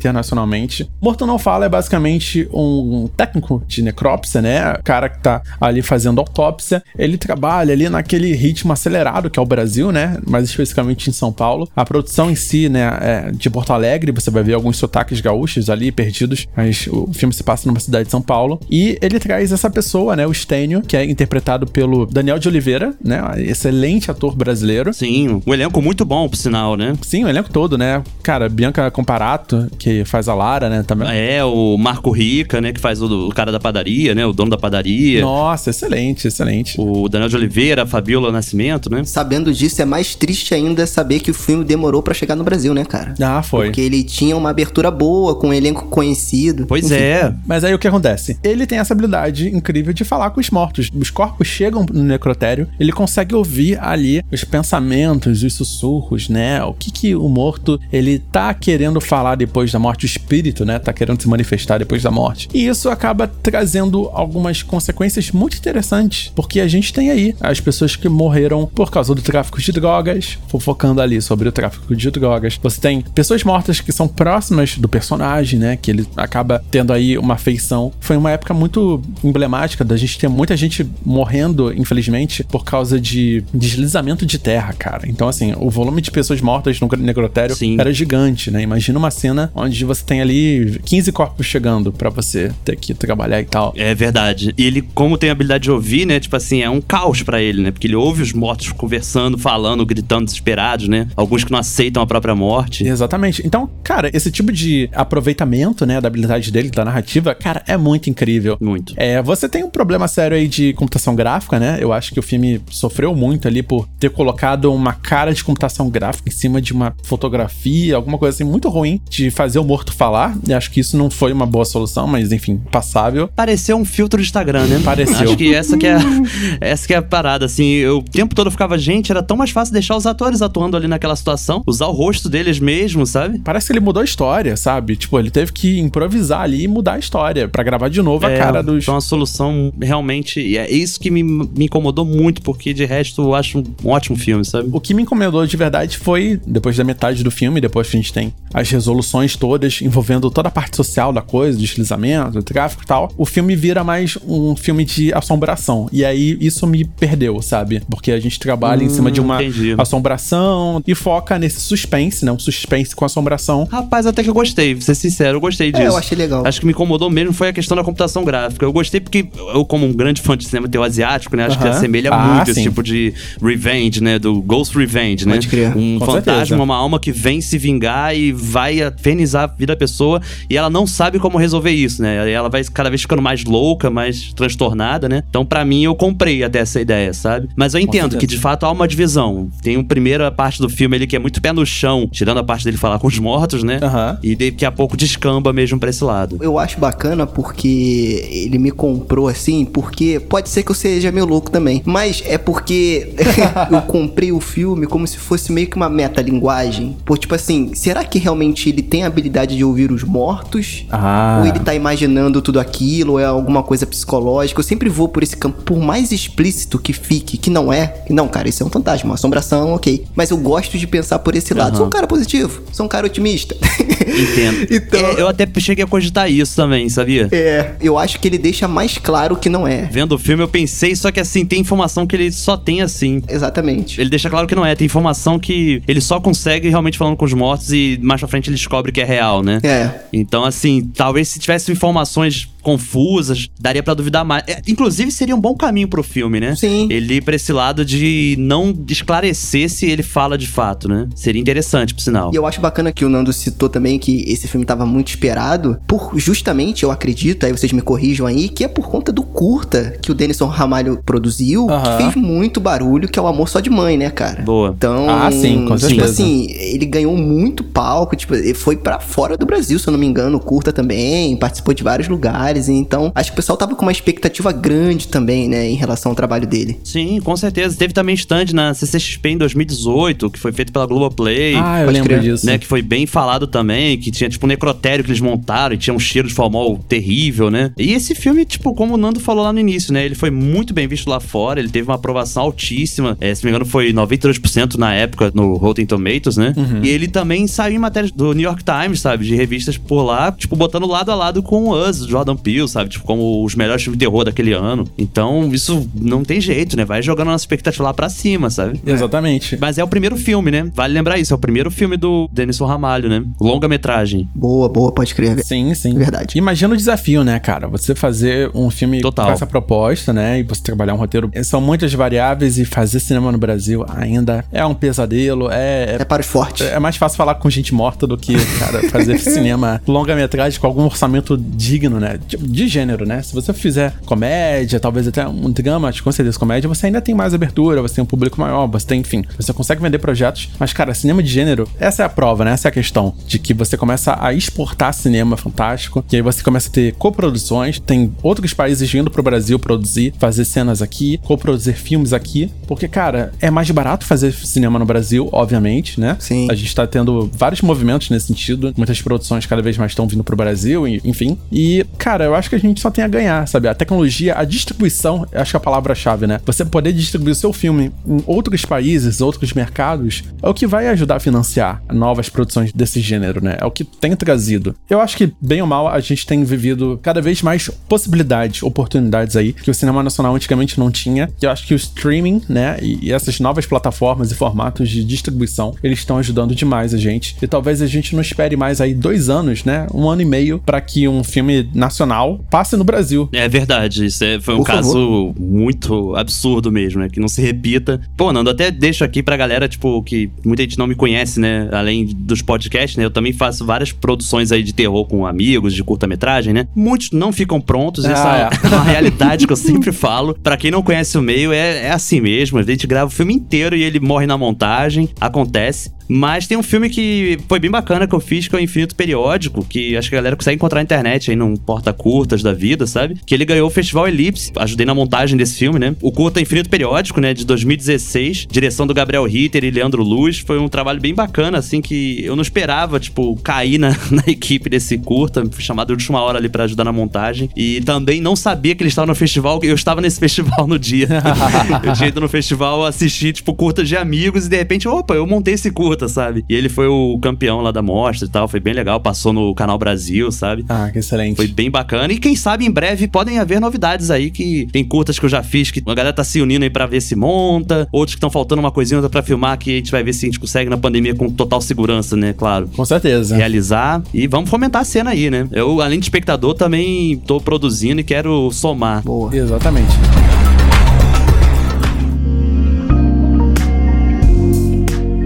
internacionalmente. Morto Não Fala é basicamente um técnico de necrópsia, né? O cara que tá ali fazendo autópsia. Ele trabalha ali naquele ritmo acelerado que é o Brasil, né? Mais especificamente em São Paulo. A produção em si, né, é de Porto Alegre, você vai ver alguns sotaques gaúchos ali perdidos, mas o filme se passa numa cidade de São Paulo. E ele traz essa pessoa, né, o Stênio, que é interpretado pelo Daniel de Oliveira, né? Excelente ator brasileiro.
Sim, um elenco muito bom, por sinal, né?
Sim, o elenco todo, né? Cara, Bianca Comparato, que faz a Lara, né? Também.
É, o Marco Rica, né, que faz o, o cara da padaria, né, o dono da padaria.
Nossa, excelente, excelente.
O Daniel de Oliveira, a Fabiola Nascimento, né?
Sabendo disso, é mais triste ainda saber que o filme demorou pra chegar no Brasil, né, cara?
Ah, foi.
Porque ele tinha uma abertura boa, com um elenco conhecido.
Pois
Enfim,
é.
Mas aí o que acontece? Ele tem essa habilidade incrível de falar com os mortos. Os corpos chegam no necrotério, ele consegue ouvir ali os pensamentos, os sussurros, né? O que que o morto, ele tá querendo falar depois da morte, o espírito, né? Tá querendo se manifestar depois da morte. E isso acaba trazendo algumas consequências muito interessantes, porque a gente tem aí as pessoas que morreram por causa do tráfico de drogas, fofocando ali sobre o tráfico de drogas. Você tem pessoas mortas que são próximas do personagem, né? Que ele acaba tendo aí uma afeição. Foi uma época muito emblemática da gente ter muita gente morrendo, infelizmente, por causa de deslizamento de terra, cara. Então, assim, o volume de pessoas mortas no necrotério
Sim.
era gigante, né? Imagina uma cena onde você tem ali 15 corpos chegando pra você ter que trabalhar e tal.
É verdade. E ele, como tem a habilidade de ouvir, né? Tipo assim, é um caos pra ele, né? Porque ele ouve os mortos conversando, falando, gritando, desesperados, né? Alguns que não aceitam a própria morte.
Exatamente. Então, cara, esse tipo de aproveitamento, né, da habilidade dele, da narrativa, cara, é muito incrível.
Muito.
É, você tem um problema sério aí de computação gráfica, né? Eu acho que o filme sofreu muito ali por ter colocado uma cara de computação gráfica em cima de uma fotografia, alguma coisa assim muito ruim de fazer o morto falar. E acho que isso não foi uma boa solução, mas enfim, passável.
Pareceu um filtro de Instagram, né?
Pareceu.
Acho que essa que é, essa que é a parada, assim. Eu, o tempo todo eu ficava, gente, era tão mais fácil deixar os atores atuando ali naquela situação, usar o rosto deles mesmo, sabe?
Parece que ele mudou a história, sabe? Tipo, ele teve que improvisar ali e mudar a história pra gravar de novo a
É,
cara dos.
Então a solução realmente. e É isso que me, me incomodou muito, porque de resto eu acho um ótimo filme, sabe?
O que me incomodou de verdade foi, depois da metade do filme, depois que a gente tem as resoluções todas envolvendo toda a parte social da coisa, deslizamento, tráfico e tal, o filme vira mais um filme de assombração. E aí isso me perdeu, sabe? Porque a gente trabalha em cima de uma
entendi.
assombração e foca nesse suspense, né? Um suspense com assombração.
Rapaz, até que eu gostei, vou ser sincero, eu gostei disso.
É, eu achei legal.
Acho que me incomodou mesmo foi a questão da computação gráfica. Eu gostei porque eu, como um grande fã de cinema teu asiático, né? Acho que
Aham.
assemelha
Ah,
muito esse
sim.
tipo de revenge, né? Do Ghost Revenge, né?
Pode crer.
Um
Com
fantasma,
certeza.
uma alma que vem se vingar e vai infernizar a vida da pessoa e ela não sabe como resolver isso, né? Ela vai cada vez ficando mais louca, mais transtornada, né? Então, pra mim, eu comprei até essa ideia, sabe? Mas eu entendo que de fato há uma divisão. Tem uma primeira parte do filme ali que é muito pé no chão, tirando a parte dele falar com os mortos, né?
Aham.
E daqui a pouco descamba mesmo pra esse lado.
Eu acho bacana porque ele me comprou assim, porque pode ser que eu seja meio louco também, mas é porque eu comprei o filme como se fosse meio que uma metalinguagem. Por tipo assim, será que realmente ele tem a habilidade de ouvir os mortos?
Ah.
Ou ele tá imaginando tudo aquilo, ou é alguma coisa psicológica? Eu sempre vou por esse campo, por mais explícito que fique, que não é. que Não, cara, isso é um fantasma, uma assombração, ok. Mas eu gosto de pensar por esse lado.
Aham.
Sou um cara positivo, sou um cara otimista.
Entendo.
Então-
É, eu até cheguei a cogitar isso também, sabia?
é, eu acho que ele deixa mais claro que não é.
Vendo o filme, eu pensei, só que assim, tem informação que ele só tem assim.
Exatamente.
Ele deixa claro que não é, tem informação que ele só consegue realmente falando com os mortos e mais pra frente ele descobre que é real, né?
É.
Então, assim, talvez se tivesse informações confusas, daria para duvidar mais. É, inclusive, seria um bom caminho pro filme, né?
Sim.
Ele ir pra esse lado de não esclarecer se ele fala de fato, né? Seria interessante, por sinal.
E eu acho bacana que o Nando citou também que esse filme tava muito esperado, por justamente, eu acredito, aí vocês me corrijam aí, que é por conta do curta que o Denison Ramalho produziu, que fez muito barulho, que é o Amor Só de Mãe, né, cara?
Boa.
Então,
Ah, sim, com
tipo
certeza.
assim, ele ganhou muito palco, tipo, ele foi pra fora do Brasil, se eu não me engano, o curta também, participou de vários lugares, então acho que o pessoal tava com uma expectativa grande também, né, em relação ao trabalho dele.
Sim, com certeza. Teve também stand na CCXP em 2018, que foi feito pela Globoplay.
Ah, eu lembro
crer.
disso.
né, que foi bem falado também, que tinha tipo um necrotério que eles montaram e tinha um cheiro de formol terrível, né? E esse filme, tipo, como o Nando falou lá no início, né, ele foi muito bem visto lá fora, ele teve uma aprovação altíssima, é, se não me engano foi 92% na época no Rotten Tomatoes, né?
Uhum.
E ele também saiu em matérias do New York Times, sabe, de revistas por lá, tipo, botando lado a lado com o Us, Jordan Peele, sabe, tipo, como os melhores filmes de terror daquele ano. Então, isso não tem jeito, né? Vai jogando a nossa expectativa lá pra cima, sabe?
Exatamente.
Mas é o primeiro filme, né? Vale lembrar isso, é o primeiro filme do Denison Ramalho, né? Longa-metragem.
Boa, boa, pode crer.
Sim, sim.
Verdade.
Imagina o desafio, né, cara? Você fazer um filme
Total.
com essa proposta, né? E você trabalhar um roteiro. São muitas variáveis e fazer cinema no Brasil ainda é um pesadelo. É,
É para os fortes.
é, é mais fácil falar com gente morta do que, cara, fazer cinema longa-metragem com algum orçamento digno, né? De, de gênero, né? Se você fizer comédia, talvez até um drama, com certeza comédia, você ainda tem mais abertura, você tem um público maior, você tem, enfim, você consegue vender projetos. Mas, cara, cinema de gênero, essa é a prova, né? Essa é a questão. De que você começa a exportar cinema fantástico, e aí você começa a ter coproduções, tem outros países vindo pro Brasil produzir, fazer cenas aqui, coproduzir filmes aqui, porque, cara, é mais barato fazer cinema no Brasil, obviamente, né?
Sim.
A gente tá tendo vários movimentos nesse sentido, muitas produções cada vez mais estão vindo pro Brasil, enfim. E, cara, eu acho que a gente só tem a ganhar, sabe? A tecnologia, a distribuição, acho que é a palavra-chave, né? Você poder distribuir o seu filme em outros países, outros mercados, é o que vai ajudar a financiar novas produções desse gênero, né? É o que tem trazido. Eu acho que, bem ou mal, a gente tem vivido cada vez mais possibilidades, oportunidades aí, que o cinema nacional antigamente não tinha. E eu acho que o streaming, né, e, essas novas plataformas e formatos de distribuição, eles estão ajudando demais a gente. E talvez a gente não espere mais aí dois anos, né, um ano e meio, pra que um filme nacional passe no Brasil.
É verdade, isso é- foi um
Por
caso muito absurdo mesmo, né? Que não se repita. Pô, Nando, até deixo aqui pra galera, tipo, que muita gente não me conhece, né? Além dos podcasts, né? Eu também faço várias produções aí de terror com amigos, de curta-metragem, né? Muitos não ficam prontos,
Ah,
essa é uma realidade que eu sempre falo. Pra quem não conhece o meio, é, é assim mesmo. A gente grava o filme inteiro e ele morre na montagem, acontece. Mas tem um filme que foi bem bacana que eu fiz, que é o Infinito Periódico, que acho que a galera consegue encontrar na internet aí num porta-curtas da vida, sabe? Que ele ganhou o Festival Elipse. Ajudei na montagem desse filme, né? O curta Infinito Periódico, né? De 2016. Direção do Gabriel Ritter e Leandro Luz. Foi um trabalho bem bacana, assim, que eu não esperava, tipo, cair na, na equipe desse curta. Fui chamado de última hora ali pra ajudar na montagem. E também não sabia que ele estava no festival, eu estava nesse festival no dia. eu tinha ido no festival assistir, tipo, curtas de amigos e de repente, opa, eu montei esse curta, sabe? E ele foi o campeão lá da mostra e tal, foi bem legal, passou no Canal Brasil, sabe?
Ah, que excelente.
Foi bem bacana. E quem sabe em breve podem haver novidades aí que tem curtas que eu já fiz, que a galera tá se unindo aí pra ver se monta. Outros que estão faltando uma coisinha ou outra pra filmar, que a gente vai ver se a gente consegue na pandemia com total segurança, né? Claro.
Com certeza.
Realizar e vamos fomentar a cena aí, né? Eu, além de espectador, também tô produzindo e quero somar.
Boa.
Exatamente.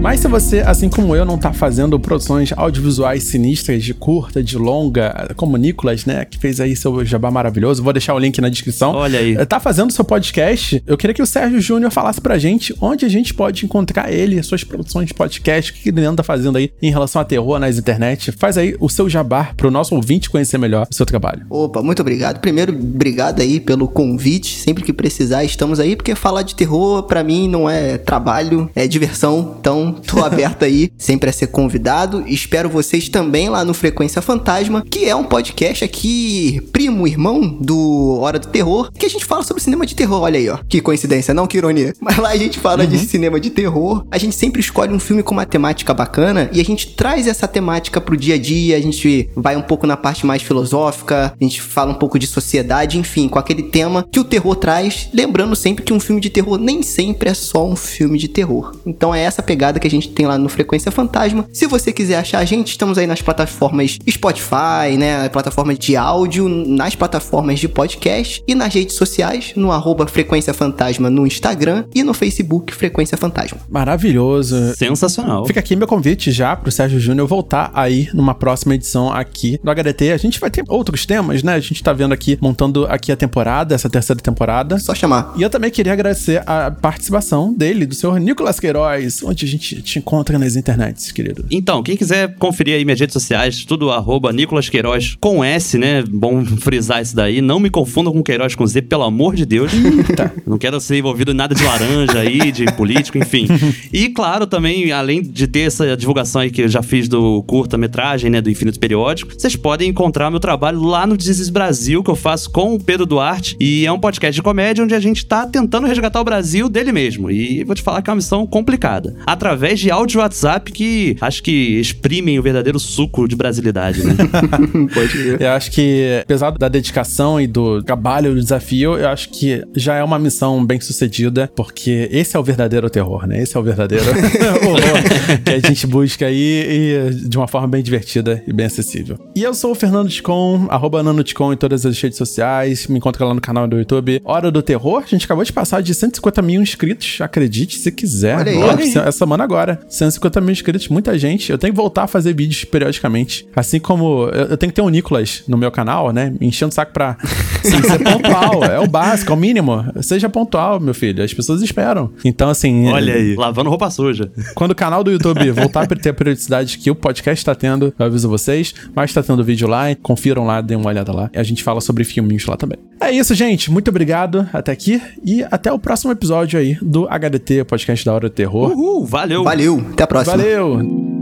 Mas se você, assim como eu, não tá fazendo produções audiovisuais sinistras de curta, de longa, como o Nicolas, né, que fez aí seu jabá maravilhoso, vou deixar o link na descrição.
Olha aí.
Tá fazendo seu podcast? Eu queria que o Sérgio Júnior falasse pra gente onde a gente pode encontrar ele, suas produções de podcast, o que ele anda fazendo aí em relação a terror nas internet. Faz aí o seu jabá pro nosso ouvinte conhecer melhor o seu trabalho.
Opa, muito obrigado. Primeiro, obrigado aí pelo convite. Sempre que precisar, estamos aí, porque falar de terror, pra mim, não é trabalho, é diversão. Então, tô aberto aí, sempre a ser convidado. Espero vocês também lá no Frequência Fantasma, que é um podcast aqui, primo, irmão do Hora do Terror, que a gente fala sobre cinema de terror. Olha aí, ó. Que coincidência, não? Que ironia. Mas lá a gente fala de cinema de terror. A gente sempre escolhe um filme com uma temática bacana e a gente traz essa temática pro dia a dia. A gente vai um pouco na parte mais filosófica, a gente fala um pouco de sociedade, enfim, com aquele tema que o terror traz. Lembrando sempre que um filme de terror nem sempre é só um filme de terror. Então é essa pegada que a gente tem lá no Frequência Fantasma. Se você quiser achar a gente, estamos aí nas plataformas Spotify, né? Plataforma de áudio, nas plataformas de podcast e nas redes sociais, no arroba Frequência Fantasma no Instagram e no Facebook Frequência Fantasma.
Maravilhoso.
Sensacional.
Fica aqui meu convite já pro Sérgio Júnior voltar aí numa próxima edição aqui do HDT. A gente vai ter outros temas, né? A gente tá vendo aqui, montando aqui a temporada, essa terceira temporada.
Só chamar.
E eu também queria agradecer a participação dele, do senhor Nicolas Queiroz, onde a gente te encontra nas internets, querido.
Então, quem quiser conferir aí minhas redes sociais, tudo arroba Nicolas Queiroz com S, né? Bom frisar isso daí. Não me confundam com Queiroz com Z, pelo amor de Deus. Não quero ser envolvido em nada de laranja aí, de político, enfim. E claro, também, além de ter essa divulgação aí que eu já fiz do curta-metragem, né? Do Infinito Periódico, vocês podem encontrar meu trabalho lá no Desis Brasil, que eu faço com o Pedro Duarte. E é um podcast de comédia onde a gente tá tentando resgatar o Brasil dele mesmo. E vou te falar que é uma missão complicada. Através de áudio WhatsApp que acho que exprimem o verdadeiro suco de brasilidade, né?
Pode ver.
Eu acho que, apesar da dedicação e do trabalho, do desafio, eu acho que já é uma missão bem sucedida, porque esse é o verdadeiro terror, né? Esse é o verdadeiro horror que a gente busca aí e de uma forma bem divertida e bem acessível. E eu sou o Fernando Ticon, arroba NanoTicon em todas as redes sociais, me encontra lá no canal do YouTube Hora do Terror. A gente acabou de passar de 150 mil inscritos, acredite se quiser.
Olha aí, olha aí.
essa semana agora. 150 mil inscritos, muita gente. Eu tenho que voltar a fazer vídeos periodicamente. Assim como eu, eu tenho que ter um Nicolas no meu canal, né? Me enchendo o saco pra assim, ser pontual. É o básico, é o mínimo. Seja pontual, meu filho. As pessoas esperam. Então, assim.
Olha aí, lavando roupa suja.
Quando o canal do YouTube voltar a ter a periodicidade que o podcast tá tendo, eu aviso vocês. Mas tá tendo vídeo lá, confiram lá, deem uma olhada lá. E a gente fala sobre filminhos lá também. É isso, gente. Muito obrigado até aqui. E até o próximo episódio aí do HDT, podcast da Hora do Terror.
Uhul, valeu.
Valeu, até a próxima.
Valeu!